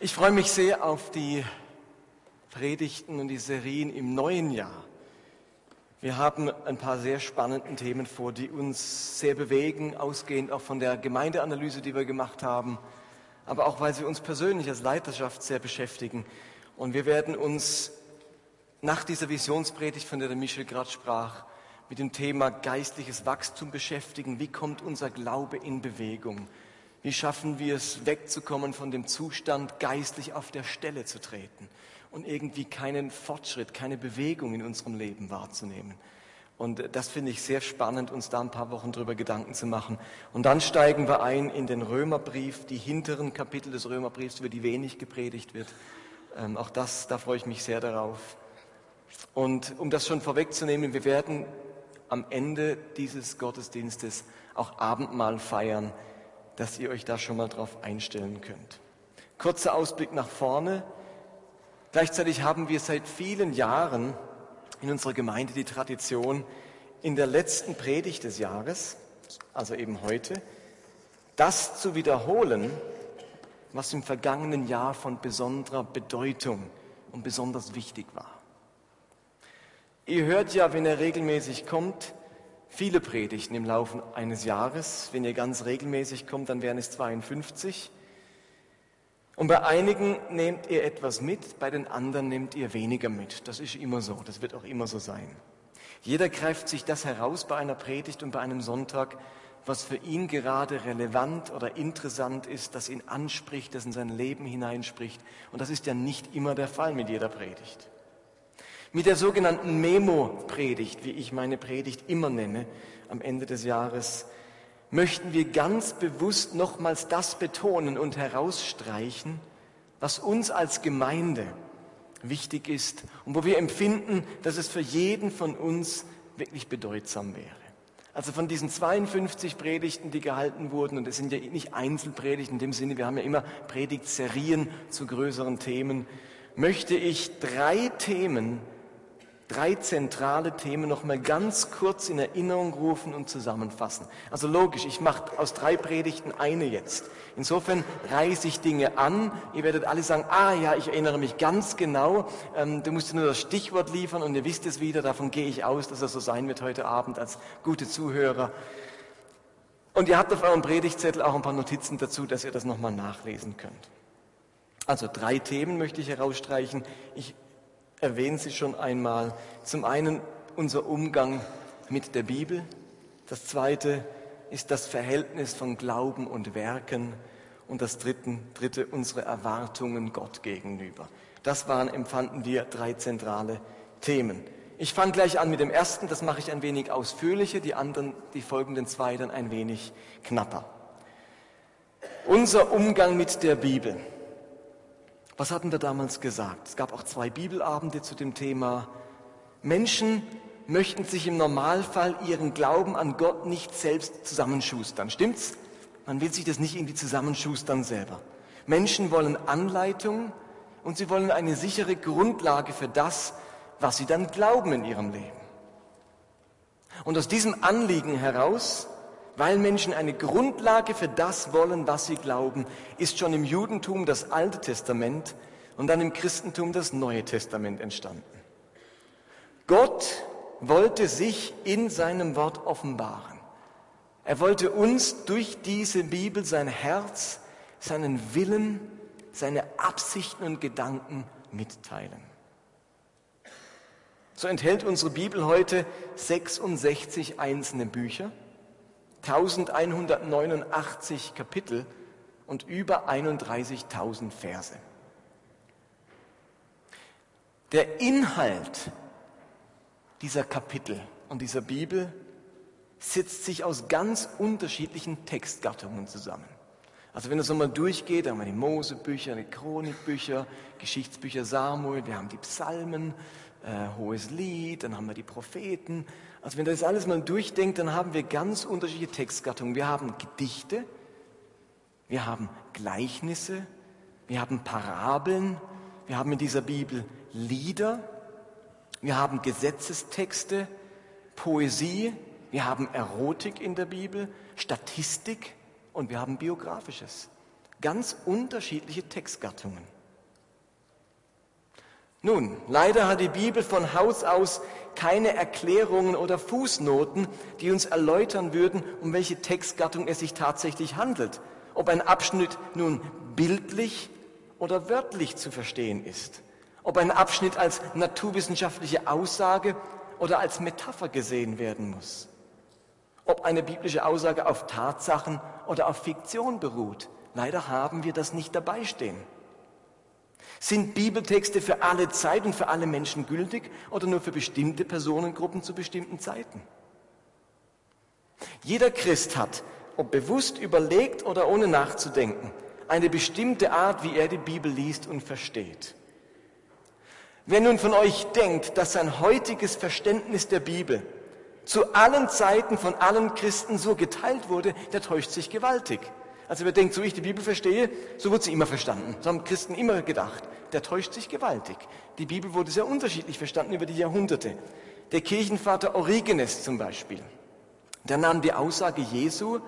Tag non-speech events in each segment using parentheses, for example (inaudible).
Ich freue mich sehr auf die Predigten und die Serien im neuen Jahr. Wir haben ein paar sehr spannende Themen vor, die uns sehr bewegen, ausgehend auch von der Gemeindeanalyse, die wir gemacht haben, aber auch weil sie uns persönlich als Leiterschaft sehr beschäftigen. Und wir werden uns nach dieser Visionspredigt, von der der Michel gerade sprach, mit dem Thema geistliches Wachstum beschäftigen. Wie kommt unser Glaube in Bewegung? Wie schaffen wir es, wegzukommen von dem Zustand, geistlich auf der Stelle zu treten und irgendwie keinen Fortschritt, keine Bewegung in unserem Leben wahrzunehmen? Und das finde ich sehr spannend, uns da ein paar Wochen drüber Gedanken zu machen. Und dann steigen wir ein in den Römerbrief, die hinteren Kapitel des Römerbriefs, über die wenig gepredigt wird. Ähm, auch das, da freue ich mich sehr darauf. Und um das schon vorwegzunehmen, wir werden am Ende dieses Gottesdienstes auch Abendmahl feiern dass ihr euch da schon mal drauf einstellen könnt. Kurzer Ausblick nach vorne. Gleichzeitig haben wir seit vielen Jahren in unserer Gemeinde die Tradition, in der letzten Predigt des Jahres, also eben heute, das zu wiederholen, was im vergangenen Jahr von besonderer Bedeutung und besonders wichtig war. Ihr hört ja, wenn er regelmäßig kommt, viele Predigten im Laufe eines Jahres. Wenn ihr ganz regelmäßig kommt, dann wären es 52. Und bei einigen nehmt ihr etwas mit, bei den anderen nehmt ihr weniger mit. Das ist immer so, das wird auch immer so sein. Jeder greift sich das heraus bei einer Predigt und bei einem Sonntag, was für ihn gerade relevant oder interessant ist, das ihn anspricht, das in sein Leben hineinspricht. Und das ist ja nicht immer der Fall mit jeder Predigt. Mit der sogenannten Memo-Predigt, wie ich meine Predigt immer nenne, am Ende des Jahres, möchten wir ganz bewusst nochmals das betonen und herausstreichen, was uns als Gemeinde wichtig ist und wo wir empfinden, dass es für jeden von uns wirklich bedeutsam wäre. Also von diesen 52 Predigten, die gehalten wurden, und es sind ja nicht Einzelpredigten in dem Sinne, wir haben ja immer Predigtserien zu größeren Themen, möchte ich drei Themen drei zentrale Themen noch mal ganz kurz in Erinnerung rufen und zusammenfassen. Also logisch, ich mache aus drei Predigten eine jetzt. Insofern reiße ich Dinge an. Ihr werdet alle sagen, ah ja, ich erinnere mich ganz genau. Ähm, du musst nur das Stichwort liefern und ihr wisst es wieder. Davon gehe ich aus, dass es so sein wird heute Abend als gute Zuhörer. Und ihr habt auf eurem Predigtzettel auch ein paar Notizen dazu, dass ihr das nochmal nachlesen könnt. Also drei Themen möchte ich herausstreichen. Ich erwähnt sie schon einmal. Zum einen unser Umgang mit der Bibel. Das zweite ist das Verhältnis von Glauben und Werken. Und das dritte, dritte unsere Erwartungen Gott gegenüber. Das waren, empfanden wir, drei zentrale Themen. Ich fange gleich an mit dem ersten, das mache ich ein wenig ausführlicher, die anderen, die folgenden zwei dann ein wenig knapper. Unser Umgang mit der Bibel. Was hatten wir damals gesagt? Es gab auch zwei Bibelabende zu dem Thema. Menschen möchten sich im Normalfall ihren Glauben an Gott nicht selbst zusammenschustern. Stimmt's? Man will sich das nicht irgendwie zusammenschustern selber. Menschen wollen Anleitung und sie wollen eine sichere Grundlage für das, was sie dann glauben in ihrem Leben. Und aus diesem Anliegen heraus, weil Menschen eine Grundlage für das wollen, was sie glauben, ist schon im Judentum das Alte Testament und dann im Christentum das Neue Testament entstanden. Gott wollte sich in seinem Wort offenbaren. Er wollte uns durch diese Bibel sein Herz, seinen Willen, seine Absichten und Gedanken mitteilen. So enthält unsere Bibel heute 66 einzelne Bücher 1189 Kapitel und über 31.000 Verse. Der Inhalt dieser Kapitel und dieser Bibel setzt sich aus ganz unterschiedlichen Textgattungen zusammen. Also wenn es nochmal durchgeht, dann haben wir die Mosebücher, die Chronikbücher, Geschichtsbücher Samuel, wir haben die Psalmen, äh, Hohes Lied, dann haben wir die Propheten, also wenn das alles mal durchdenkt, dann haben wir ganz unterschiedliche Textgattungen. Wir haben Gedichte, wir haben Gleichnisse, wir haben Parabeln, wir haben in dieser Bibel Lieder, wir haben Gesetzestexte, Poesie, wir haben Erotik in der Bibel, Statistik und wir haben Biografisches. Ganz unterschiedliche Textgattungen. Nun, leider hat die Bibel von Haus aus keine Erklärungen oder Fußnoten, die uns erläutern würden, um welche Textgattung es sich tatsächlich handelt. Ob ein Abschnitt nun bildlich oder wörtlich zu verstehen ist. Ob ein Abschnitt als naturwissenschaftliche Aussage oder als Metapher gesehen werden muss. Ob eine biblische Aussage auf Tatsachen oder auf Fiktion beruht. Leider haben wir das nicht dabei stehen. Sind Bibeltexte für alle Zeit und für alle Menschen gültig oder nur für bestimmte Personengruppen zu bestimmten Zeiten? Jeder Christ hat, ob bewusst überlegt oder ohne nachzudenken, eine bestimmte Art, wie er die Bibel liest und versteht. Wer nun von euch denkt, dass sein heutiges Verständnis der Bibel zu allen Zeiten von allen Christen so geteilt wurde, der täuscht sich gewaltig. Also wer denkt, so ich die Bibel verstehe, so wird sie immer verstanden. So haben Christen immer gedacht. Der täuscht sich gewaltig. Die Bibel wurde sehr unterschiedlich verstanden über die Jahrhunderte. Der Kirchenvater Origenes zum Beispiel, der nahm die Aussage Jesu,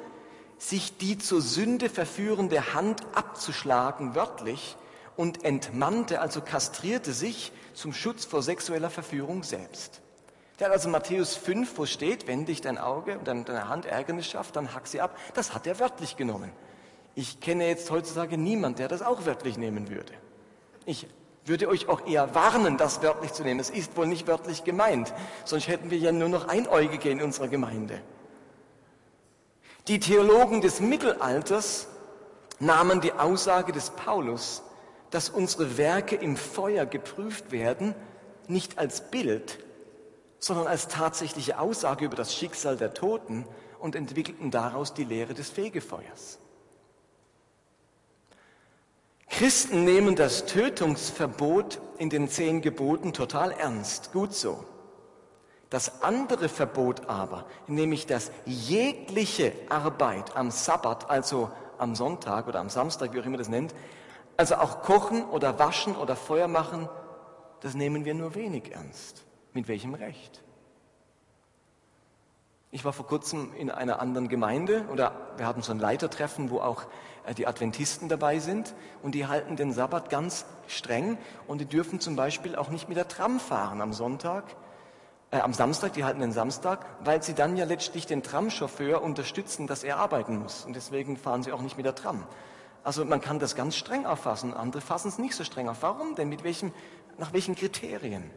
sich die zur Sünde verführende Hand abzuschlagen, wörtlich, und entmannte, also kastrierte sich zum Schutz vor sexueller Verführung selbst. Der hat also Matthäus 5, wo steht, wenn dich dein Auge und deine Hand Ärgernis schafft, dann hack sie ab. Das hat er wörtlich genommen. Ich kenne jetzt heutzutage niemand, der das auch wörtlich nehmen würde. Ich würde euch auch eher warnen, das wörtlich zu nehmen. Es ist wohl nicht wörtlich gemeint, sonst hätten wir ja nur noch Einäugige in unserer Gemeinde. Die Theologen des Mittelalters nahmen die Aussage des Paulus, dass unsere Werke im Feuer geprüft werden, nicht als Bild, sondern als tatsächliche Aussage über das Schicksal der Toten und entwickelten daraus die Lehre des Fegefeuers. Christen nehmen das Tötungsverbot in den zehn Geboten total ernst, gut so. Das andere Verbot aber, nämlich dass jegliche Arbeit am Sabbat, also am Sonntag oder am Samstag, wie auch immer das nennt, also auch kochen oder waschen oder Feuer machen, das nehmen wir nur wenig ernst. Mit welchem Recht? Ich war vor kurzem in einer anderen Gemeinde oder wir hatten so ein Leitertreffen, wo auch äh, die Adventisten dabei sind und die halten den Sabbat ganz streng und die dürfen zum Beispiel auch nicht mit der Tram fahren am Sonntag, äh, am Samstag, die halten den Samstag, weil sie dann ja letztlich den Tramchauffeur unterstützen, dass er arbeiten muss und deswegen fahren sie auch nicht mit der Tram. Also man kann das ganz streng auffassen, andere fassen es nicht so streng auf. Warum denn? Mit welchem, nach welchen Kriterien?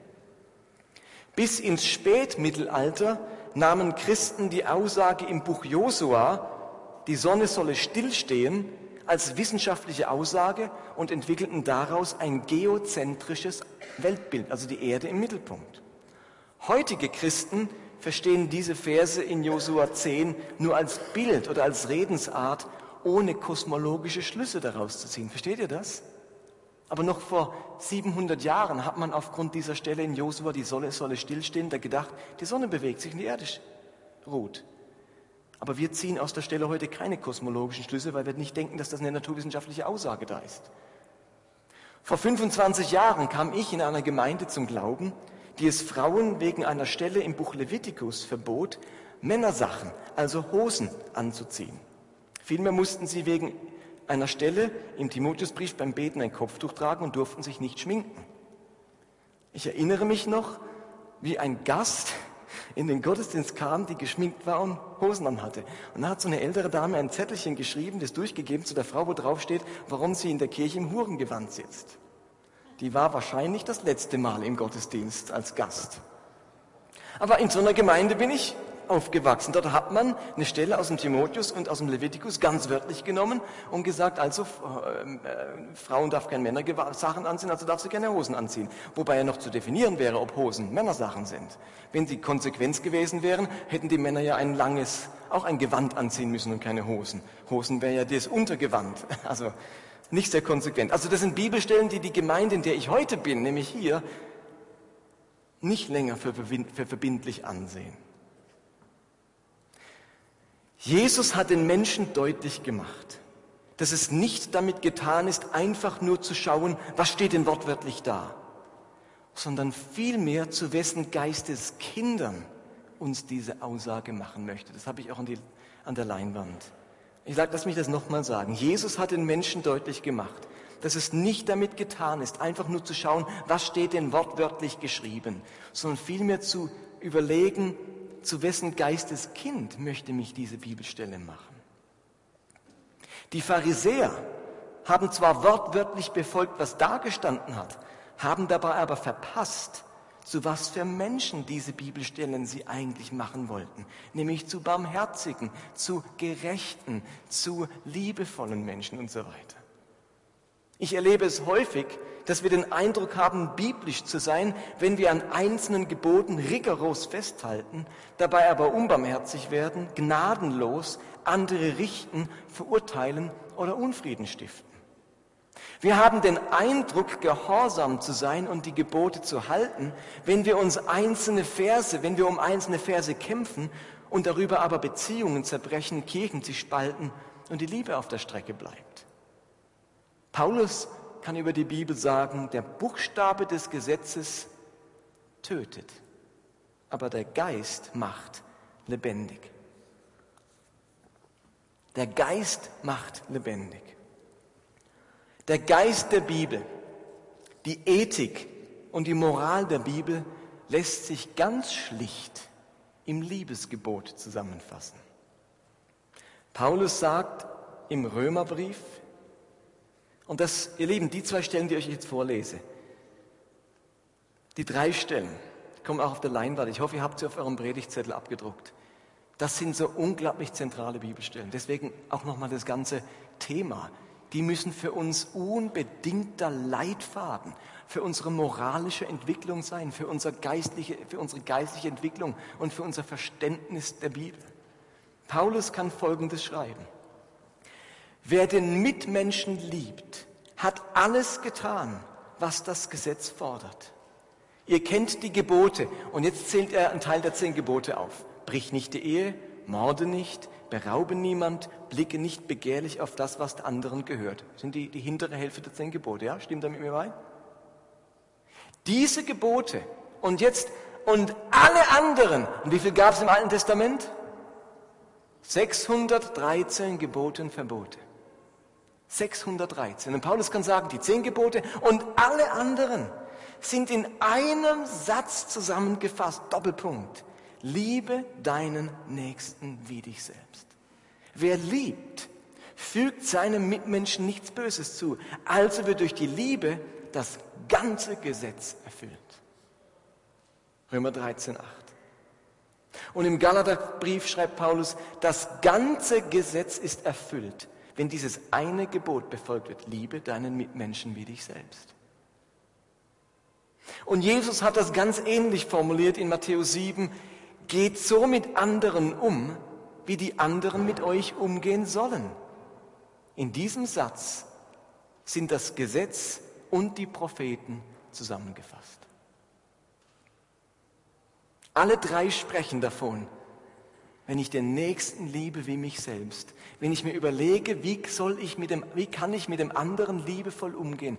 Bis ins Spätmittelalter nahmen Christen die Aussage im Buch Josua, die Sonne solle stillstehen, als wissenschaftliche Aussage und entwickelten daraus ein geozentrisches Weltbild, also die Erde im Mittelpunkt. Heutige Christen verstehen diese Verse in Josua 10 nur als Bild oder als Redensart, ohne kosmologische Schlüsse daraus zu ziehen. Versteht ihr das? Aber noch vor 700 Jahren hat man aufgrund dieser Stelle in Josua, die Sonne solle stillstehen, da gedacht, die Sonne bewegt sich und die Erde ruht. Aber wir ziehen aus der Stelle heute keine kosmologischen Schlüsse, weil wir nicht denken, dass das eine naturwissenschaftliche Aussage da ist. Vor 25 Jahren kam ich in einer Gemeinde zum Glauben, die es Frauen wegen einer Stelle im Buch Levitikus verbot, Männersachen, also Hosen anzuziehen. Vielmehr mussten sie wegen einer Stelle im Timotheusbrief beim Beten ein Kopftuch tragen und durften sich nicht schminken. Ich erinnere mich noch, wie ein Gast in den Gottesdienst kam, die geschminkt war und Hosen an hatte. Und da hat so eine ältere Dame ein Zettelchen geschrieben, das durchgegeben zu der Frau, wo drauf steht, warum sie in der Kirche im Hurengewand sitzt. Die war wahrscheinlich das letzte Mal im Gottesdienst als Gast. Aber in so einer Gemeinde bin ich aufgewachsen. Dort hat man eine Stelle aus dem Timotheus und aus dem Levitikus ganz wörtlich genommen und gesagt, also äh, äh, Frauen darf keine Männersachen anziehen, also darf sie keine Hosen anziehen. Wobei ja noch zu definieren wäre, ob Hosen Männersachen sind. Wenn sie Konsequenz gewesen wären, hätten die Männer ja ein langes, auch ein Gewand anziehen müssen und keine Hosen. Hosen wäre ja das Untergewand. (laughs) Also nicht sehr konsequent. Also das sind Bibelstellen, die die Gemeinde, in der ich heute bin, nämlich hier, nicht länger für verbindlich ansehen. Jesus hat den Menschen deutlich gemacht, dass es nicht damit getan ist, einfach nur zu schauen, was steht denn wortwörtlich da, sondern vielmehr zu wessen Geistes Kindern uns diese Aussage machen möchte. Das habe ich auch an, die, an der Leinwand. Ich sage, lass mich das nochmal sagen. Jesus hat den Menschen deutlich gemacht, dass es nicht damit getan ist, einfach nur zu schauen, was steht denn wortwörtlich geschrieben, sondern vielmehr zu überlegen, zu wessen Geisteskind möchte mich diese Bibelstelle machen. Die Pharisäer haben zwar wortwörtlich befolgt, was da gestanden hat, haben dabei aber verpasst, zu was für Menschen diese Bibelstellen sie eigentlich machen wollten, nämlich zu barmherzigen, zu gerechten, zu liebevollen Menschen und so weiter. Ich erlebe es häufig, dass wir den Eindruck haben, biblisch zu sein, wenn wir an einzelnen Geboten rigoros festhalten, dabei aber unbarmherzig werden, gnadenlos, andere richten, verurteilen oder Unfrieden stiften. Wir haben den Eindruck, gehorsam zu sein und die Gebote zu halten, wenn wir uns einzelne Verse, wenn wir um einzelne Verse kämpfen und darüber aber Beziehungen zerbrechen, Kirchen sich spalten und die Liebe auf der Strecke bleibt. Paulus kann über die Bibel sagen, der Buchstabe des Gesetzes tötet, aber der Geist macht lebendig. Der Geist macht lebendig. Der Geist der Bibel, die Ethik und die Moral der Bibel lässt sich ganz schlicht im Liebesgebot zusammenfassen. Paulus sagt im Römerbrief, und das, ihr Lieben, die zwei Stellen, die ich euch jetzt vorlese, die drei Stellen, kommen auch auf der Leinwand. Ich hoffe, ihr habt sie auf eurem Predigtzettel abgedruckt. Das sind so unglaublich zentrale Bibelstellen. Deswegen auch nochmal das ganze Thema die müssen für uns unbedingter Leitfaden für unsere moralische Entwicklung sein, für, unser geistliche, für unsere geistliche Entwicklung und für unser Verständnis der Bibel. Paulus kann Folgendes schreiben. Wer den Mitmenschen liebt, hat alles getan, was das Gesetz fordert. Ihr kennt die Gebote und jetzt zählt er einen Teil der zehn Gebote auf. Brich nicht die Ehe, morde nicht, beraube niemand, blicke nicht begehrlich auf das, was der anderen gehört. Das sind die, die hintere Hälfte der zehn Gebote, ja? Stimmt da mit mir bei? Diese Gebote und jetzt und alle anderen, und wie viel gab es im Alten Testament? 613 Gebote und Verbote. 613. Und Paulus kann sagen, die zehn Gebote und alle anderen sind in einem Satz zusammengefasst. Doppelpunkt. Liebe deinen Nächsten wie dich selbst. Wer liebt, fügt seinem Mitmenschen nichts Böses zu. Also wird durch die Liebe das ganze Gesetz erfüllt. Römer 13, 8. Und im Galaterbrief schreibt Paulus, das ganze Gesetz ist erfüllt, wenn dieses eine Gebot befolgt wird. Liebe deinen Mitmenschen wie dich selbst. Und Jesus hat das ganz ähnlich formuliert in Matthäus 7. Geht so mit anderen um, wie die anderen mit euch umgehen sollen. In diesem Satz sind das Gesetz und die Propheten zusammengefasst. Alle drei sprechen davon, wenn ich den Nächsten liebe wie mich selbst, wenn ich mir überlege, wie, soll ich mit dem, wie kann ich mit dem anderen liebevoll umgehen,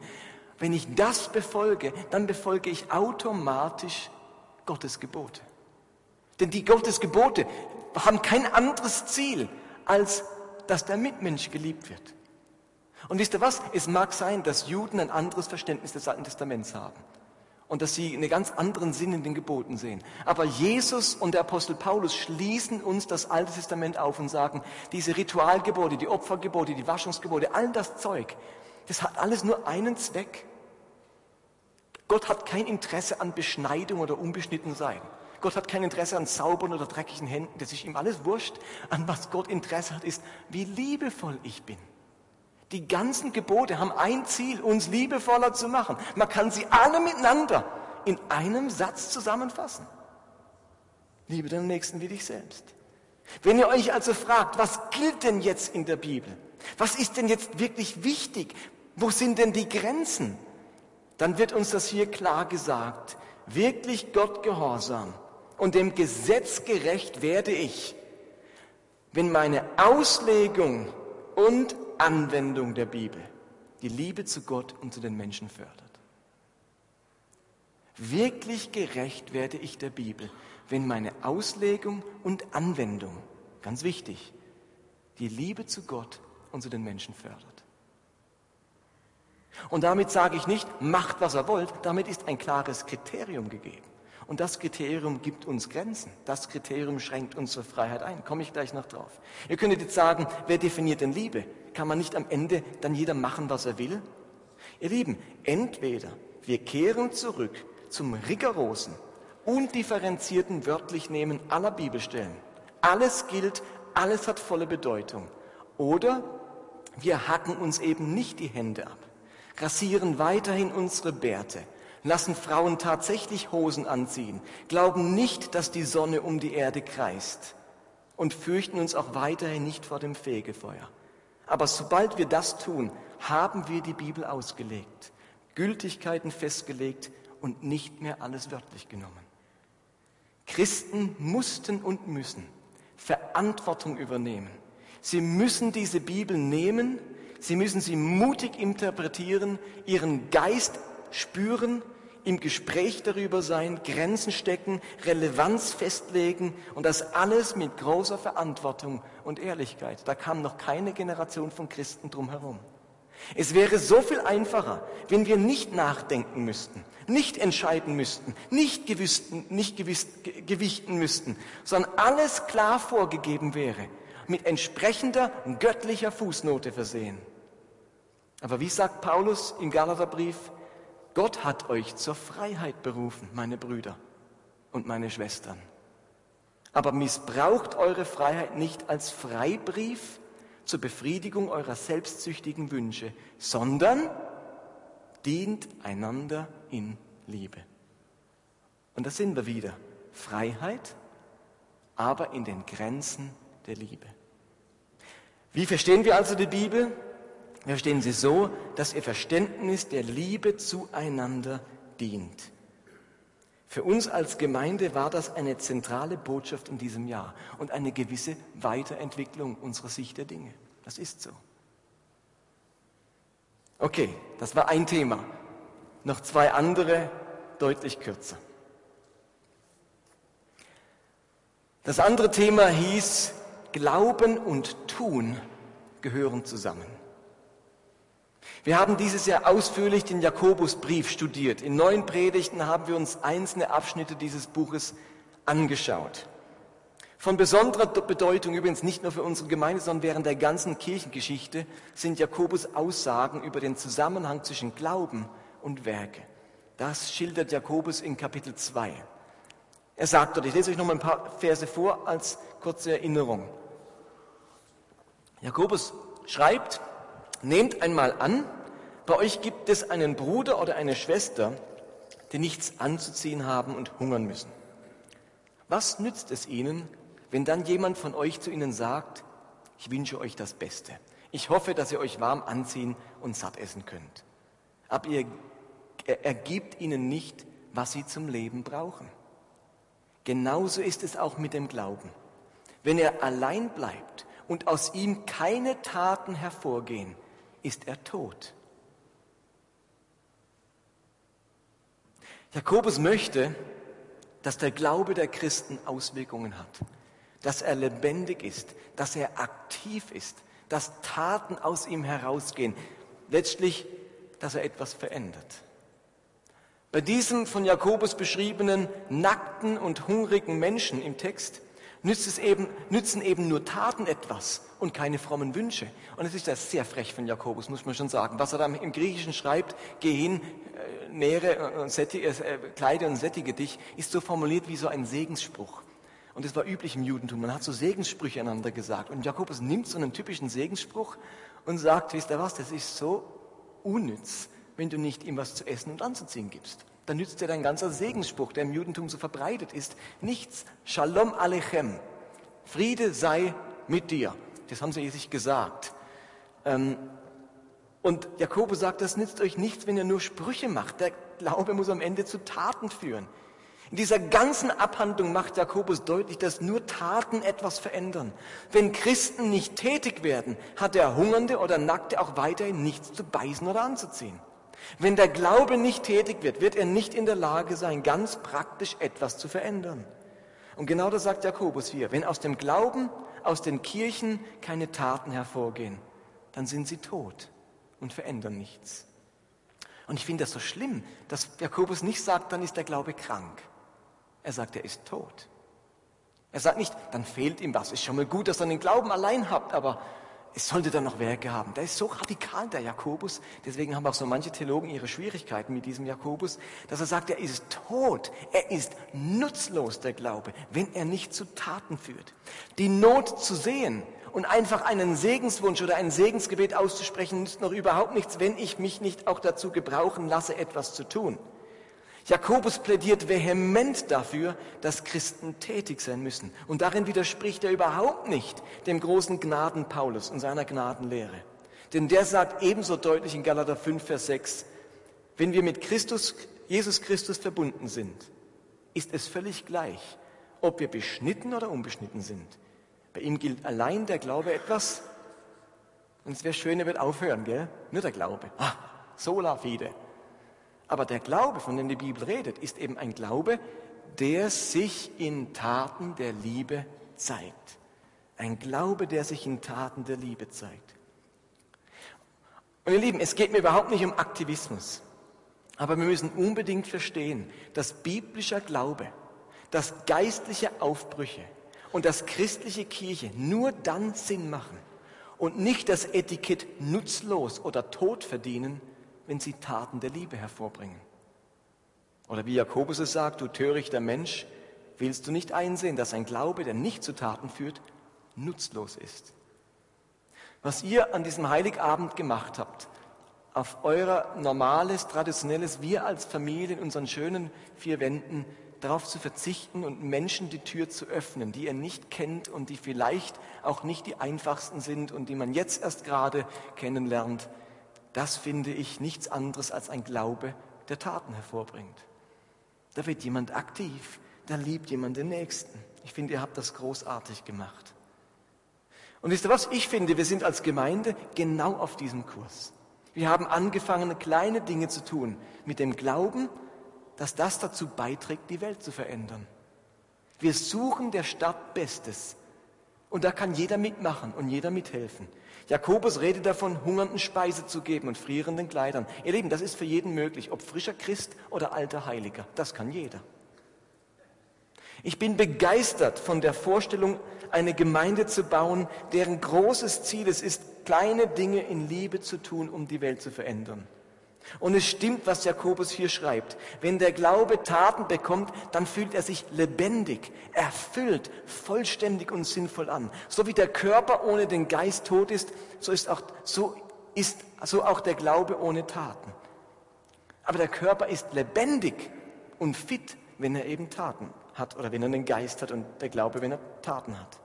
wenn ich das befolge, dann befolge ich automatisch Gottes Gebote. Denn die Gottes Gebote haben kein anderes Ziel, als dass der Mitmensch geliebt wird. Und wisst ihr was? Es mag sein, dass Juden ein anderes Verständnis des Alten Testaments haben und dass sie einen ganz anderen Sinn in den Geboten sehen. Aber Jesus und der Apostel Paulus schließen uns das Alte Testament auf und sagen, diese Ritualgebote, die Opfergebote, die Waschungsgebote, all das Zeug, das hat alles nur einen Zweck. Gott hat kein Interesse an Beschneidung oder unbeschnitten sein. Gott hat kein Interesse an sauberen oder dreckigen Händen. Das ist ihm alles wurscht. An was Gott Interesse hat, ist, wie liebevoll ich bin. Die ganzen Gebote haben ein Ziel, uns liebevoller zu machen. Man kann sie alle miteinander in einem Satz zusammenfassen. Liebe deinen Nächsten wie dich selbst. Wenn ihr euch also fragt, was gilt denn jetzt in der Bibel? Was ist denn jetzt wirklich wichtig? Wo sind denn die Grenzen? Dann wird uns das hier klar gesagt. Wirklich Gott gehorsam und dem Gesetz gerecht werde ich, wenn meine Auslegung und Anwendung der Bibel die Liebe zu Gott und zu den Menschen fördert. Wirklich gerecht werde ich der Bibel, wenn meine Auslegung und Anwendung, ganz wichtig, die Liebe zu Gott und zu den Menschen fördert. Und damit sage ich nicht, macht, was er wollt, damit ist ein klares Kriterium gegeben. Und das Kriterium gibt uns Grenzen. Das Kriterium schränkt unsere Freiheit ein. Komme ich gleich noch drauf. Ihr könntet jetzt sagen, wer definiert denn Liebe? Kann man nicht am Ende dann jeder machen, was er will? Ihr Lieben, entweder wir kehren zurück zum rigorosen, undifferenzierten Wörtlichnehmen aller Bibelstellen. Alles gilt, alles hat volle Bedeutung. Oder wir hacken uns eben nicht die Hände ab, rasieren weiterhin unsere Bärte, lassen Frauen tatsächlich Hosen anziehen, glauben nicht, dass die Sonne um die Erde kreist und fürchten uns auch weiterhin nicht vor dem Fegefeuer. Aber sobald wir das tun, haben wir die Bibel ausgelegt, Gültigkeiten festgelegt und nicht mehr alles wörtlich genommen. Christen mussten und müssen Verantwortung übernehmen. Sie müssen diese Bibel nehmen, sie müssen sie mutig interpretieren, ihren Geist spüren im Gespräch darüber sein, Grenzen stecken, Relevanz festlegen und das alles mit großer Verantwortung und Ehrlichkeit. Da kam noch keine Generation von Christen drum herum. Es wäre so viel einfacher, wenn wir nicht nachdenken müssten, nicht entscheiden müssten, nicht, gewüssten, nicht gewiss, gewichten müssten, sondern alles klar vorgegeben wäre, mit entsprechender göttlicher Fußnote versehen. Aber wie sagt Paulus im Galaterbrief, Gott hat euch zur Freiheit berufen, meine Brüder und meine Schwestern. Aber missbraucht eure Freiheit nicht als Freibrief zur Befriedigung eurer selbstsüchtigen Wünsche, sondern dient einander in Liebe. Und da sind wir wieder. Freiheit, aber in den Grenzen der Liebe. Wie verstehen wir also die Bibel? Verstehen sie so, dass ihr Verständnis der Liebe zueinander dient. Für uns als Gemeinde war das eine zentrale Botschaft in diesem Jahr und eine gewisse Weiterentwicklung unserer Sicht der Dinge. Das ist so. Okay, das war ein Thema. Noch zwei andere, deutlich kürzer. Das andere Thema hieß, Glauben und Tun gehören zusammen. Wir haben dieses Jahr ausführlich den Jakobusbrief studiert. In neun Predigten haben wir uns einzelne Abschnitte dieses Buches angeschaut. Von besonderer Bedeutung übrigens nicht nur für unsere Gemeinde, sondern während der ganzen Kirchengeschichte sind Jakobus Aussagen über den Zusammenhang zwischen Glauben und Werke. Das schildert Jakobus in Kapitel 2. Er sagt dort, ich lese euch noch mal ein paar Verse vor als kurze Erinnerung. Jakobus schreibt, Nehmt einmal an, bei euch gibt es einen Bruder oder eine Schwester, die nichts anzuziehen haben und hungern müssen. Was nützt es ihnen, wenn dann jemand von euch zu ihnen sagt, ich wünsche euch das Beste. Ich hoffe, dass ihr euch warm anziehen und satt essen könnt. Aber ihr, er, er gibt ihnen nicht, was sie zum Leben brauchen. Genauso ist es auch mit dem Glauben. Wenn er allein bleibt und aus ihm keine Taten hervorgehen, ist er tot. Jakobus möchte, dass der Glaube der Christen Auswirkungen hat, dass er lebendig ist, dass er aktiv ist, dass Taten aus ihm herausgehen, letztlich, dass er etwas verändert. Bei diesem von Jakobus beschriebenen nackten und hungrigen Menschen im Text nützt es eben, nützen eben nur Taten etwas und keine frommen Wünsche. Und es ist ja sehr frech von Jakobus, muss man schon sagen. Was er da im Griechischen schreibt, geh hin, äh, nähre und sättige, äh, kleide und sättige dich, ist so formuliert wie so ein Segensspruch. Und das war üblich im Judentum. Man hat so Segenssprüche einander gesagt. Und Jakobus nimmt so einen typischen Segensspruch und sagt, wisst ihr was, das ist so unnütz, wenn du nicht ihm was zu essen und anzuziehen gibst dann nützt dir dein ganzer Segensspruch, der im Judentum so verbreitet ist, nichts. Shalom Alechem. Friede sei mit dir. Das haben sie sich gesagt. Ähm, und Jakobus sagt, das nützt euch nichts, wenn ihr nur Sprüche macht. Der Glaube muss am Ende zu Taten führen. In dieser ganzen Abhandlung macht Jakobus deutlich, dass nur Taten etwas verändern. Wenn Christen nicht tätig werden, hat der Hungernde oder Nackte auch weiterhin nichts zu beißen oder anzuziehen. Wenn der Glaube nicht tätig wird, wird er nicht in der Lage sein, ganz praktisch etwas zu verändern. Und genau das sagt Jakobus hier. Wenn aus dem Glauben aus den Kirchen keine Taten hervorgehen, dann sind sie tot und verändern nichts. Und ich finde das so schlimm, dass Jakobus nicht sagt, dann ist der Glaube krank. Er sagt, er ist tot. Er sagt nicht, dann fehlt ihm was. Ist schon mal gut, dass ihr den Glauben allein habt, aber es sollte dann noch Werke haben. Der ist so radikal, der Jakobus. Deswegen haben auch so manche Theologen ihre Schwierigkeiten mit diesem Jakobus, dass er sagt, er ist tot. Er ist nutzlos, der Glaube, wenn er nicht zu Taten führt. Die Not zu sehen und einfach einen Segenswunsch oder ein Segensgebet auszusprechen, nützt noch überhaupt nichts, wenn ich mich nicht auch dazu gebrauchen lasse, etwas zu tun. Jakobus plädiert vehement dafür, dass Christen tätig sein müssen. Und darin widerspricht er überhaupt nicht dem großen Gnaden Paulus und seiner Gnadenlehre. Denn der sagt ebenso deutlich in Galater 5, Vers 6, wenn wir mit Christus, Jesus Christus verbunden sind, ist es völlig gleich, ob wir beschnitten oder unbeschnitten sind. Bei ihm gilt allein der Glaube etwas. Und es wäre schön, er wird aufhören, gell? Nur der Glaube. Ah, sola fide. Aber der Glaube, von dem die Bibel redet, ist eben ein Glaube, der sich in Taten der Liebe zeigt. Ein Glaube, der sich in Taten der Liebe zeigt. Und ihr Lieben, es geht mir überhaupt nicht um Aktivismus. Aber wir müssen unbedingt verstehen, dass biblischer Glaube, dass geistliche Aufbrüche und dass christliche Kirche nur dann Sinn machen und nicht das Etikett nutzlos oder tot verdienen, wenn sie Taten der Liebe hervorbringen. Oder wie Jakobus es sagt, du törichter Mensch, willst du nicht einsehen, dass ein Glaube, der nicht zu Taten führt, nutzlos ist. Was ihr an diesem Heiligabend gemacht habt, auf euer normales, traditionelles, wir als Familie in unseren schönen vier Wänden, darauf zu verzichten und Menschen die Tür zu öffnen, die ihr nicht kennt und die vielleicht auch nicht die einfachsten sind und die man jetzt erst gerade kennenlernt, das finde ich nichts anderes als ein Glaube, der Taten hervorbringt. Da wird jemand aktiv, da liebt jemand den Nächsten. Ich finde, ihr habt das großartig gemacht. Und wisst ihr was? Ich finde, wir sind als Gemeinde genau auf diesem Kurs. Wir haben angefangen, kleine Dinge zu tun, mit dem Glauben, dass das dazu beiträgt, die Welt zu verändern. Wir suchen der Stadt Bestes. Und da kann jeder mitmachen und jeder mithelfen. Jakobus redet davon, Hungernden Speise zu geben und frierenden Kleidern. Ihr Lieben, das ist für jeden möglich, ob frischer Christ oder alter Heiliger. Das kann jeder. Ich bin begeistert von der Vorstellung, eine Gemeinde zu bauen, deren großes Ziel es ist, kleine Dinge in Liebe zu tun, um die Welt zu verändern. Und es stimmt, was Jakobus hier schreibt. Wenn der Glaube Taten bekommt, dann fühlt er sich lebendig, erfüllt, vollständig und sinnvoll an. So wie der Körper ohne den Geist tot ist, so ist auch, so ist, so auch der Glaube ohne Taten. Aber der Körper ist lebendig und fit, wenn er eben Taten hat oder wenn er den Geist hat und der Glaube, wenn er Taten hat.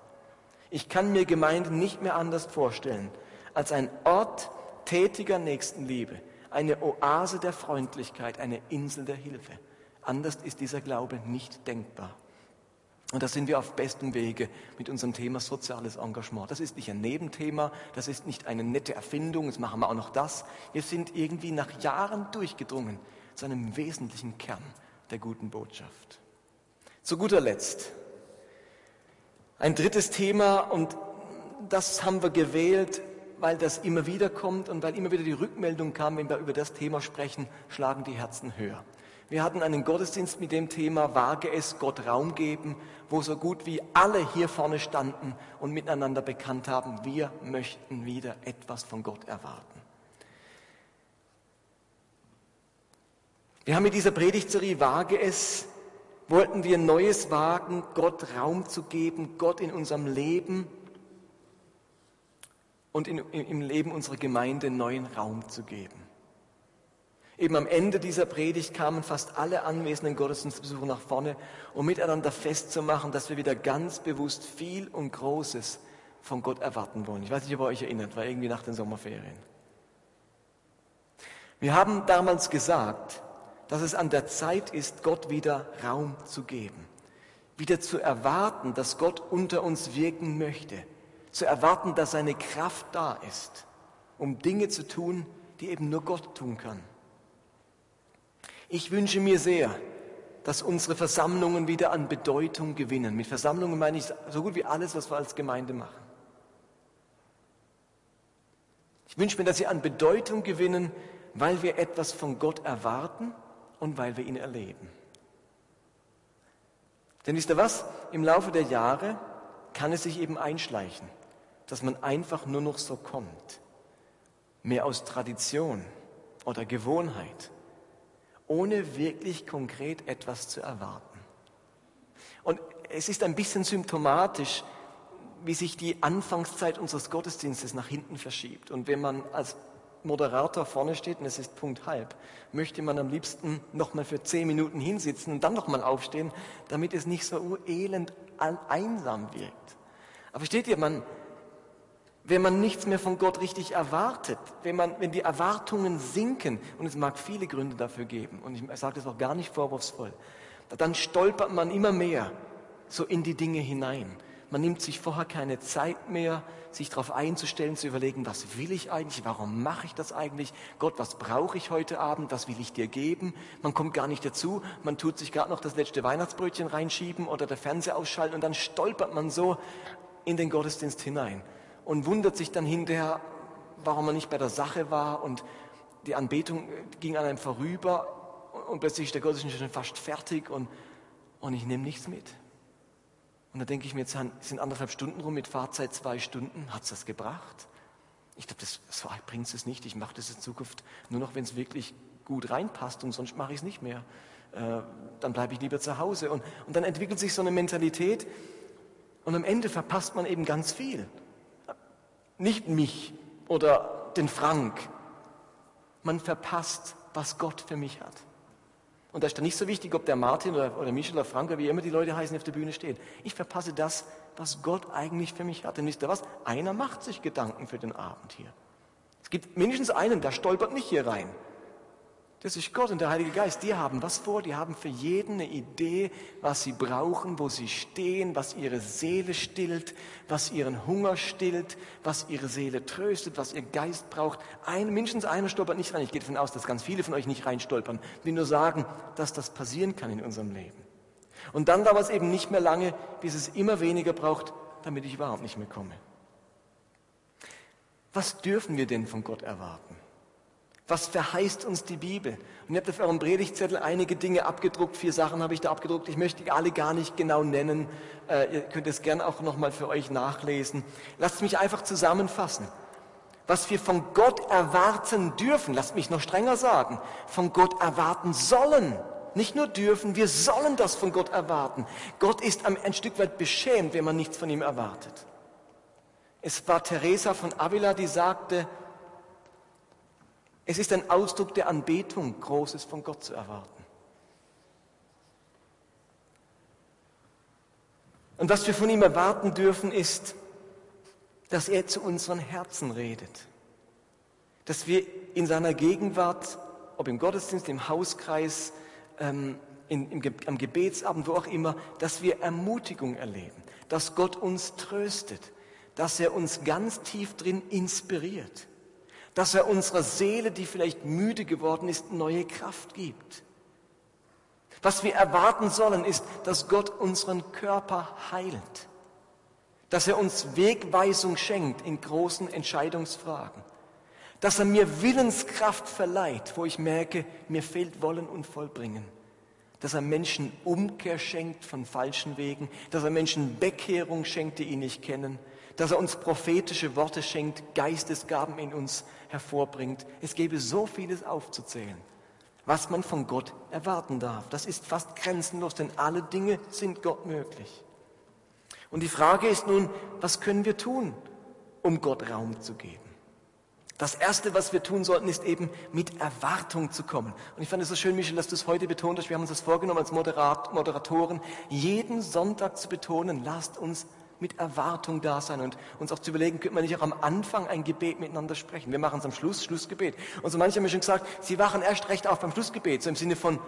Ich kann mir Gemeinden nicht mehr anders vorstellen als ein Ort tätiger Nächstenliebe eine Oase der Freundlichkeit, eine Insel der Hilfe. Anders ist dieser Glaube nicht denkbar. Und da sind wir auf bestem Wege mit unserem Thema soziales Engagement. Das ist nicht ein Nebenthema, das ist nicht eine nette Erfindung, jetzt machen wir auch noch das. Wir sind irgendwie nach Jahren durchgedrungen zu einem wesentlichen Kern der guten Botschaft. Zu guter Letzt ein drittes Thema und das haben wir gewählt, weil das immer wieder kommt und weil immer wieder die Rückmeldung kam, wenn wir über das Thema sprechen, schlagen die Herzen höher. Wir hatten einen Gottesdienst mit dem Thema Wage es, Gott Raum geben, wo so gut wie alle hier vorne standen und miteinander bekannt haben, wir möchten wieder etwas von Gott erwarten. Wir haben mit dieser Predigtserie Wage es, wollten wir Neues wagen, Gott Raum zu geben, Gott in unserem Leben und in, im Leben unserer Gemeinde neuen Raum zu geben. Eben am Ende dieser Predigt kamen fast alle anwesenden Gottesdienstbesucher nach vorne, um miteinander festzumachen, dass wir wieder ganz bewusst viel und Großes von Gott erwarten wollen. Ich weiß nicht, ob ihr euch erinnert, war irgendwie nach den Sommerferien. Wir haben damals gesagt, dass es an der Zeit ist, Gott wieder Raum zu geben, wieder zu erwarten, dass Gott unter uns wirken möchte, zu erwarten, dass seine Kraft da ist, um Dinge zu tun, die eben nur Gott tun kann. Ich wünsche mir sehr, dass unsere Versammlungen wieder an Bedeutung gewinnen. Mit Versammlungen meine ich so gut wie alles, was wir als Gemeinde machen. Ich wünsche mir, dass sie an Bedeutung gewinnen, weil wir etwas von Gott erwarten und weil wir ihn erleben. Denn wisst ihr was? Im Laufe der Jahre kann es sich eben einschleichen, dass man einfach nur noch so kommt. Mehr aus Tradition oder Gewohnheit, ohne wirklich konkret etwas zu erwarten. Und es ist ein bisschen symptomatisch, wie sich die Anfangszeit unseres Gottesdienstes nach hinten verschiebt. Und wenn man als Moderator vorne steht und es ist Punkt halb, möchte man am liebsten nochmal für zehn Minuten hinsitzen und dann nochmal aufstehen, damit es nicht so elend einsam wirkt. Aber steht ihr, man, wenn man nichts mehr von Gott richtig erwartet, wenn, man, wenn die Erwartungen sinken, und es mag viele Gründe dafür geben, und ich sage das auch gar nicht vorwurfsvoll, dann stolpert man immer mehr so in die Dinge hinein. Man nimmt sich vorher keine Zeit mehr, sich darauf einzustellen, zu überlegen, was will ich eigentlich, warum mache ich das eigentlich, Gott, was brauche ich heute Abend, was will ich dir geben. Man kommt gar nicht dazu, man tut sich gerade noch das letzte Weihnachtsbrötchen reinschieben oder der Fernseher ausschalten und dann stolpert man so in den Gottesdienst hinein und wundert sich dann hinterher, warum man nicht bei der Sache war und die Anbetung ging an einem vorüber und plötzlich ist der Gottesdienst schon fast fertig und, und ich nehme nichts mit. Und da denke ich mir, jetzt sind anderthalb Stunden rum mit Fahrzeit zwei Stunden. Hat es das gebracht? Ich glaube, das, das bringt es nicht. Ich mache das in Zukunft nur noch, wenn es wirklich gut reinpasst und sonst mache ich es nicht mehr. Äh, dann bleibe ich lieber zu Hause. Und, und dann entwickelt sich so eine Mentalität und am Ende verpasst man eben ganz viel. Nicht mich oder den Frank. Man verpasst, was Gott für mich hat. Und da ist dann nicht so wichtig, ob der Martin oder, oder Michel oder Frank oder wie immer die Leute heißen, auf der Bühne stehen. Ich verpasse das, was Gott eigentlich für mich hat. Denn wisst ihr was? Einer macht sich Gedanken für den Abend hier. Es gibt mindestens einen, der stolpert nicht hier rein. Das ist Gott und der Heilige Geist. Die haben was vor, die haben für jeden eine Idee, was sie brauchen, wo sie stehen, was ihre Seele stillt, was ihren Hunger stillt, was ihre Seele tröstet, was ihr Geist braucht. Ein, mindestens einer stolpert nicht rein. Ich gehe davon aus, dass ganz viele von euch nicht reinstolpern. Ich will nur sagen, dass das passieren kann in unserem Leben. Und dann dauert es eben nicht mehr lange, bis es immer weniger braucht, damit ich überhaupt nicht mehr komme. Was dürfen wir denn von Gott erwarten? Was verheißt uns die Bibel? Und ihr habt auf eurem Predigtzettel einige Dinge abgedruckt, vier Sachen habe ich da abgedruckt. Ich möchte die alle gar nicht genau nennen. Äh, ihr könnt es gern auch nochmal für euch nachlesen. Lasst mich einfach zusammenfassen. Was wir von Gott erwarten dürfen, lasst mich noch strenger sagen, von Gott erwarten sollen. Nicht nur dürfen, wir sollen das von Gott erwarten. Gott ist ein Stück weit beschämt, wenn man nichts von ihm erwartet. Es war Teresa von Avila, die sagte, es ist ein Ausdruck der Anbetung, Großes von Gott zu erwarten. Und was wir von ihm erwarten dürfen, ist, dass er zu unseren Herzen redet. Dass wir in seiner Gegenwart, ob im Gottesdienst, im Hauskreis, ähm, in, im, am Gebetsabend, wo auch immer, dass wir Ermutigung erleben, dass Gott uns tröstet, dass er uns ganz tief drin inspiriert dass er unserer Seele, die vielleicht müde geworden ist, neue Kraft gibt. Was wir erwarten sollen, ist, dass Gott unseren Körper heilt, dass er uns Wegweisung schenkt in großen Entscheidungsfragen, dass er mir Willenskraft verleiht, wo ich merke, mir fehlt Wollen und Vollbringen, dass er Menschen Umkehr schenkt von falschen Wegen, dass er Menschen Bekehrung schenkt, die ihn nicht kennen, dass er uns prophetische Worte schenkt, Geistesgaben in uns hervorbringt. Es gäbe so vieles aufzuzählen, was man von Gott erwarten darf. Das ist fast grenzenlos, denn alle Dinge sind Gott möglich. Und die Frage ist nun, was können wir tun, um Gott Raum zu geben? Das Erste, was wir tun sollten, ist eben mit Erwartung zu kommen. Und ich fand es so schön, Michel, dass du es heute betont hast. Wir haben uns das vorgenommen als Moderat, Moderatoren, jeden Sonntag zu betonen, lasst uns mit Erwartung da sein und uns auch zu überlegen, könnte man nicht auch am Anfang ein Gebet miteinander sprechen. Wir machen es am Schluss, Schlussgebet. Und so manche haben mir schon gesagt, sie wachen erst recht auf beim Schlussgebet, so im Sinne von,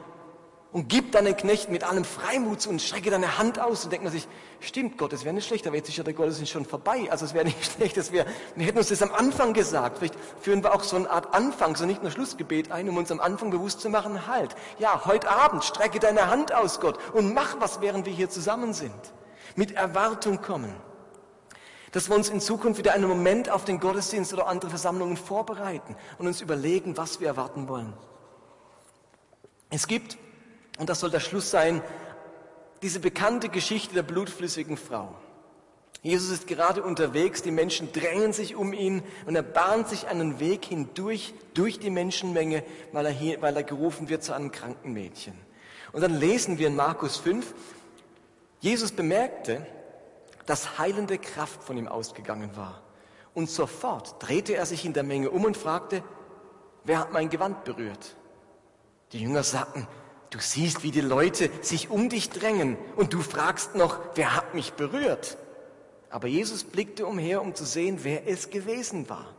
und gib deinen Knecht mit allem Freimut und strecke deine Hand aus und denkt man sich, stimmt Gott, es wäre nicht schlecht, aber jetzt ist ja der Gottesdienst schon vorbei. Also es wäre nicht (laughs) schlecht, dass wir, wir hätten uns das am Anfang gesagt. Vielleicht führen wir auch so eine Art Anfang, so nicht nur Schlussgebet ein, um uns am Anfang bewusst zu machen, halt, ja, heute Abend strecke deine Hand aus, Gott, und mach was, während wir hier zusammen sind. Mit Erwartung kommen. Dass wir uns in Zukunft wieder einen Moment auf den Gottesdienst oder andere Versammlungen vorbereiten und uns überlegen, was wir erwarten wollen. Es gibt und das soll der Schluss sein, diese bekannte Geschichte der blutflüssigen Frau. Jesus ist gerade unterwegs, die Menschen drängen sich um ihn und er bahnt sich einen Weg hindurch, durch die Menschenmenge, weil er, hier, weil er gerufen wird zu einem kranken Mädchen. Und dann lesen wir in Markus 5, Jesus bemerkte, dass heilende Kraft von ihm ausgegangen war. Und sofort drehte er sich in der Menge um und fragte, wer hat mein Gewand berührt? Die Jünger sagten, Du siehst, wie die Leute sich um dich drängen und du fragst noch, wer hat mich berührt? Aber Jesus blickte umher, um zu sehen, wer es gewesen war.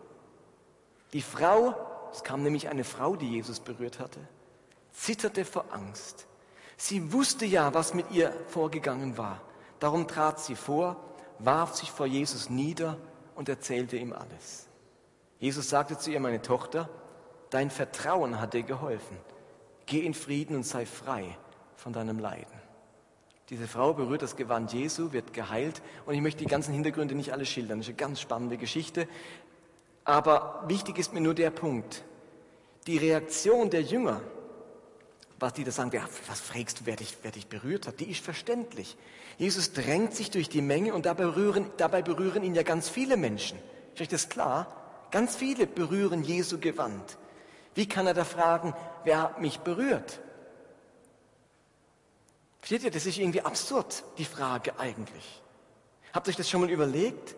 Die Frau, es kam nämlich eine Frau, die Jesus berührt hatte, zitterte vor Angst. Sie wusste ja, was mit ihr vorgegangen war. Darum trat sie vor, warf sich vor Jesus nieder und erzählte ihm alles. Jesus sagte zu ihr, meine Tochter, dein Vertrauen hat dir geholfen Geh in Frieden und sei frei von deinem Leiden. Diese Frau berührt das Gewand Jesu, wird geheilt und ich möchte die ganzen Hintergründe nicht alle schildern. Das ist eine ganz spannende Geschichte. Aber wichtig ist mir nur der Punkt. Die Reaktion der Jünger, was die da sagen, was fragst du, wer dich, wer dich berührt hat, die ist verständlich. Jesus drängt sich durch die Menge und dabei berühren, dabei berühren ihn ja ganz viele Menschen. Ist euch das klar? Ganz viele berühren Jesu Gewand. Wie kann er da fragen, wer hat mich berührt? Versteht ihr, das ist irgendwie absurd, die Frage eigentlich. Habt ihr euch das schon mal überlegt?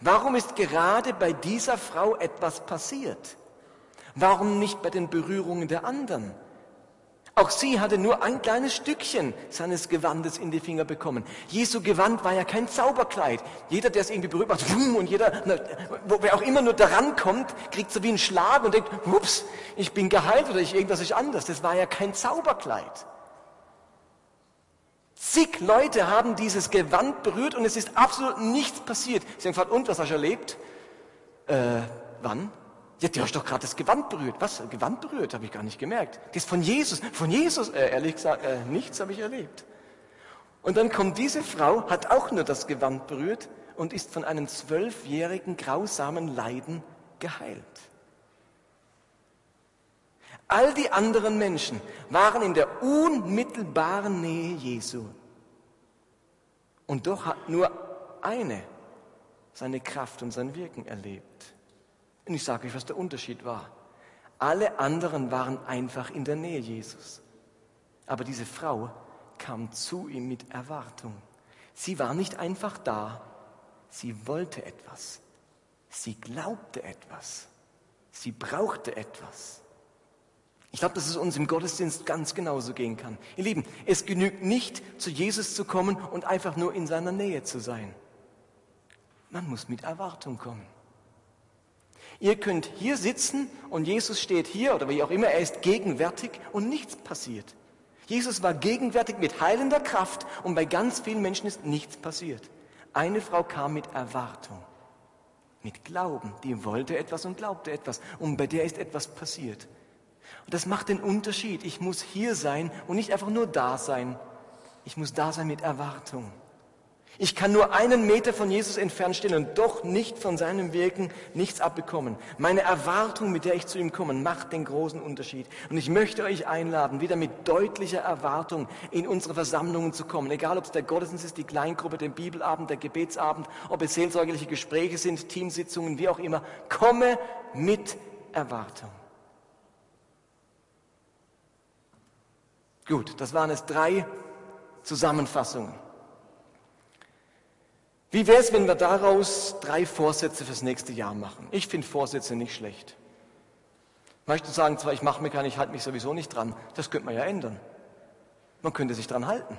Warum ist gerade bei dieser Frau etwas passiert? Warum nicht bei den Berührungen der anderen? Auch sie hatte nur ein kleines Stückchen seines Gewandes in die Finger bekommen. Jesu Gewand war ja kein Zauberkleid. Jeder, der es irgendwie berührt macht, und jeder, wer auch immer nur daran kommt, kriegt so wie einen Schlag und denkt, ups, ich bin geheilt oder ich, irgendwas ist anders. Das war ja kein Zauberkleid. Zig Leute haben dieses Gewand berührt und es ist absolut nichts passiert. Sie haben gefragt, und was hast du erlebt? Äh, wann? Ja, du hast doch gerade das Gewand berührt. Was? Gewand berührt? Habe ich gar nicht gemerkt. Das ist von Jesus. Von Jesus, äh, ehrlich gesagt, äh, nichts habe ich erlebt. Und dann kommt diese Frau, hat auch nur das Gewand berührt und ist von einem zwölfjährigen grausamen Leiden geheilt. All die anderen Menschen waren in der unmittelbaren Nähe Jesu. Und doch hat nur eine seine Kraft und sein Wirken erlebt. Und ich sage euch, was der Unterschied war. Alle anderen waren einfach in der Nähe Jesus. Aber diese Frau kam zu ihm mit Erwartung. Sie war nicht einfach da, sie wollte etwas. Sie glaubte etwas. Sie brauchte etwas. Ich glaube, dass es uns im Gottesdienst ganz genauso gehen kann. Ihr Lieben, es genügt nicht, zu Jesus zu kommen und einfach nur in seiner Nähe zu sein. Man muss mit Erwartung kommen. Ihr könnt hier sitzen und Jesus steht hier oder wie auch immer, er ist gegenwärtig und nichts passiert. Jesus war gegenwärtig mit heilender Kraft und bei ganz vielen Menschen ist nichts passiert. Eine Frau kam mit Erwartung, mit Glauben, die wollte etwas und glaubte etwas und bei der ist etwas passiert. Und das macht den Unterschied. Ich muss hier sein und nicht einfach nur da sein. Ich muss da sein mit Erwartung. Ich kann nur einen Meter von Jesus entfernt stehen und doch nicht von seinem Wirken nichts abbekommen. Meine Erwartung, mit der ich zu ihm komme, macht den großen Unterschied. Und ich möchte euch einladen, wieder mit deutlicher Erwartung in unsere Versammlungen zu kommen. Egal, ob es der Gottesdienst ist, die Kleingruppe, der Bibelabend, der Gebetsabend, ob es seelsorgerliche Gespräche sind, Teamsitzungen, wie auch immer. Komme mit Erwartung. Gut, das waren es drei Zusammenfassungen. Wie wäre es, wenn wir daraus drei Vorsätze fürs nächste Jahr machen? Ich finde Vorsätze nicht schlecht. Möchte sagen, zwar ich mache mir keine, ich halte mich sowieso nicht dran. Das könnte man ja ändern. Man könnte sich dran halten.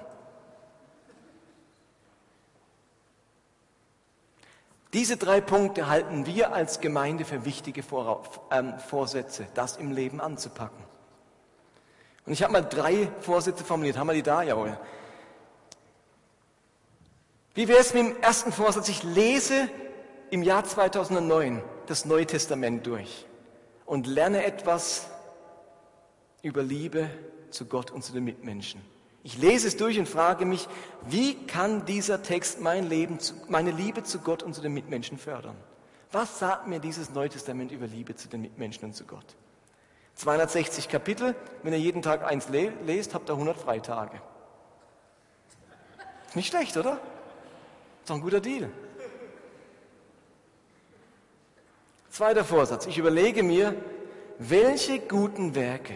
Diese drei Punkte halten wir als Gemeinde für wichtige ähm, Vorsätze, das im Leben anzupacken. Und ich habe mal drei Vorsätze formuliert. Haben wir die da? Jawohl. Wie wäre es mit dem ersten Vorsatz? Ich lese im Jahr 2009 das Neue Testament durch und lerne etwas über Liebe zu Gott und zu den Mitmenschen. Ich lese es durch und frage mich, wie kann dieser Text mein Leben, meine Liebe zu Gott und zu den Mitmenschen fördern? Was sagt mir dieses Neue Testament über Liebe zu den Mitmenschen und zu Gott? 260 Kapitel, wenn ihr jeden Tag eins lest, habt ihr 100 Freitage. Nicht schlecht, oder? Doch ein guter Deal. Zweiter Vorsatz. Ich überlege mir, welche guten Werke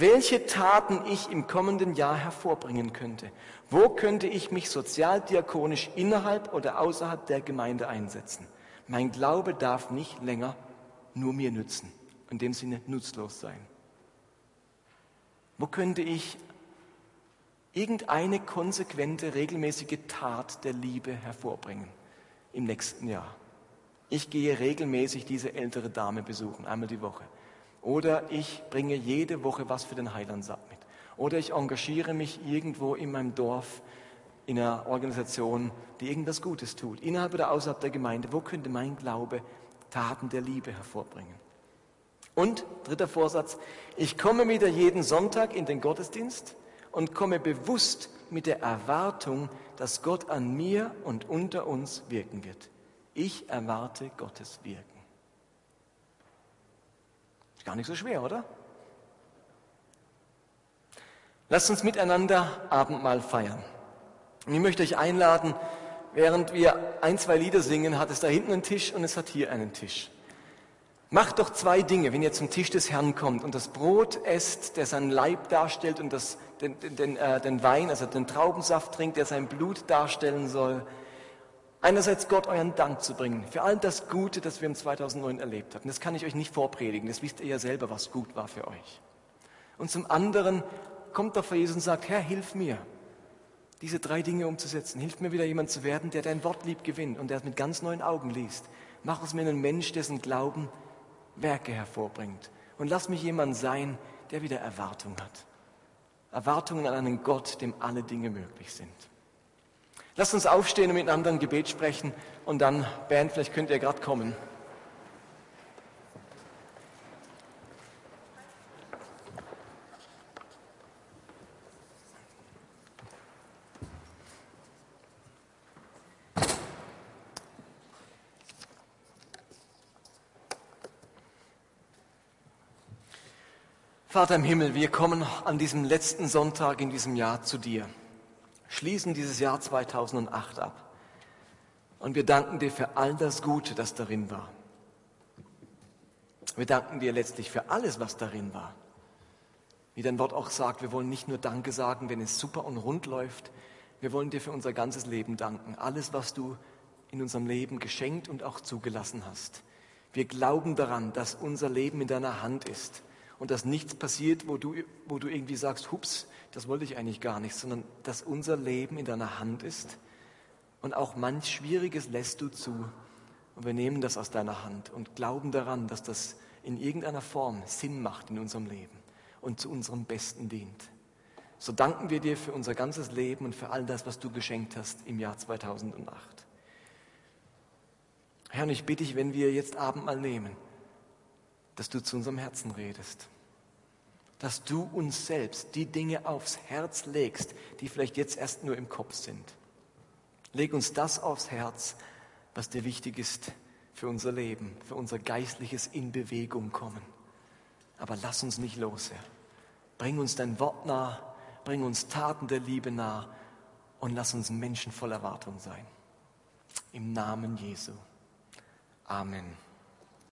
welche Taten ich im kommenden Jahr hervorbringen könnte. Wo könnte ich mich sozialdiakonisch innerhalb oder außerhalb der Gemeinde einsetzen? Mein Glaube darf nicht länger nur mir nützen, in dem Sinne nutzlos sein. Wo könnte ich irgendeine konsequente, regelmäßige Tat der Liebe hervorbringen im nächsten Jahr? Ich gehe regelmäßig diese ältere Dame besuchen, einmal die Woche. Oder ich bringe jede Woche was für den Heilandsamt mit. Oder ich engagiere mich irgendwo in meinem Dorf in einer Organisation, die irgendwas Gutes tut, innerhalb oder außerhalb der Gemeinde. Wo könnte mein Glaube Taten der Liebe hervorbringen? Und dritter Vorsatz, ich komme wieder jeden Sonntag in den Gottesdienst und komme bewusst mit der Erwartung, dass Gott an mir und unter uns wirken wird. Ich erwarte Gottes Wirken. Gar nicht so schwer, oder? Lasst uns miteinander Abendmahl feiern. Und ich möchte euch einladen, während wir ein, zwei Lieder singen, hat es da hinten einen Tisch und es hat hier einen Tisch. Macht doch zwei Dinge, wenn ihr zum Tisch des Herrn kommt und das Brot esst, der seinen Leib darstellt und das, den, den, äh, den Wein, also den Traubensaft trinkt, der sein Blut darstellen soll. Einerseits Gott euren Dank zu bringen für all das Gute, das wir im 2009 erlebt haben. Das kann ich euch nicht vorpredigen, das wisst ihr ja selber, was gut war für euch. Und zum anderen kommt doch vor Jesus und sagt, Herr, hilf mir, diese drei Dinge umzusetzen. Hilf mir wieder jemand zu werden, der dein Wort lieb gewinnt und der es mit ganz neuen Augen liest. Mach aus mir einen Mensch, dessen Glauben Werke hervorbringt. Und lass mich jemand sein, der wieder Erwartung hat. Erwartungen an einen Gott, dem alle Dinge möglich sind. Lasst uns aufstehen und miteinander ein Gebet sprechen und dann, Band, vielleicht könnt ihr gerade kommen. Vater im Himmel, wir kommen an diesem letzten Sonntag in diesem Jahr zu dir schließen dieses Jahr 2008 ab. Und wir danken dir für all das Gute, das darin war. Wir danken dir letztlich für alles, was darin war. Wie dein Wort auch sagt, wir wollen nicht nur Danke sagen, wenn es super und rund läuft. Wir wollen dir für unser ganzes Leben danken. Alles, was du in unserem Leben geschenkt und auch zugelassen hast. Wir glauben daran, dass unser Leben in deiner Hand ist und dass nichts passiert, wo du, wo du irgendwie sagst, hups, das wollte ich eigentlich gar nicht, sondern dass unser Leben in deiner Hand ist und auch manch Schwieriges lässt du zu und wir nehmen das aus deiner Hand und glauben daran, dass das in irgendeiner Form Sinn macht in unserem Leben und zu unserem Besten dient. So danken wir dir für unser ganzes Leben und für all das, was du geschenkt hast im Jahr 2008. Herr, und ich bitte dich, wenn wir jetzt Abendmahl nehmen, dass du zu unserem Herzen redest. Dass du uns selbst die Dinge aufs Herz legst, die vielleicht jetzt erst nur im Kopf sind. Leg uns das aufs Herz, was dir wichtig ist für unser Leben, für unser geistliches in Bewegung kommen. Aber lass uns nicht los, Herr. Bring uns dein Wort nah, bring uns Taten der Liebe nah und lass uns Menschen voll Erwartung sein. Im Namen Jesu. Amen.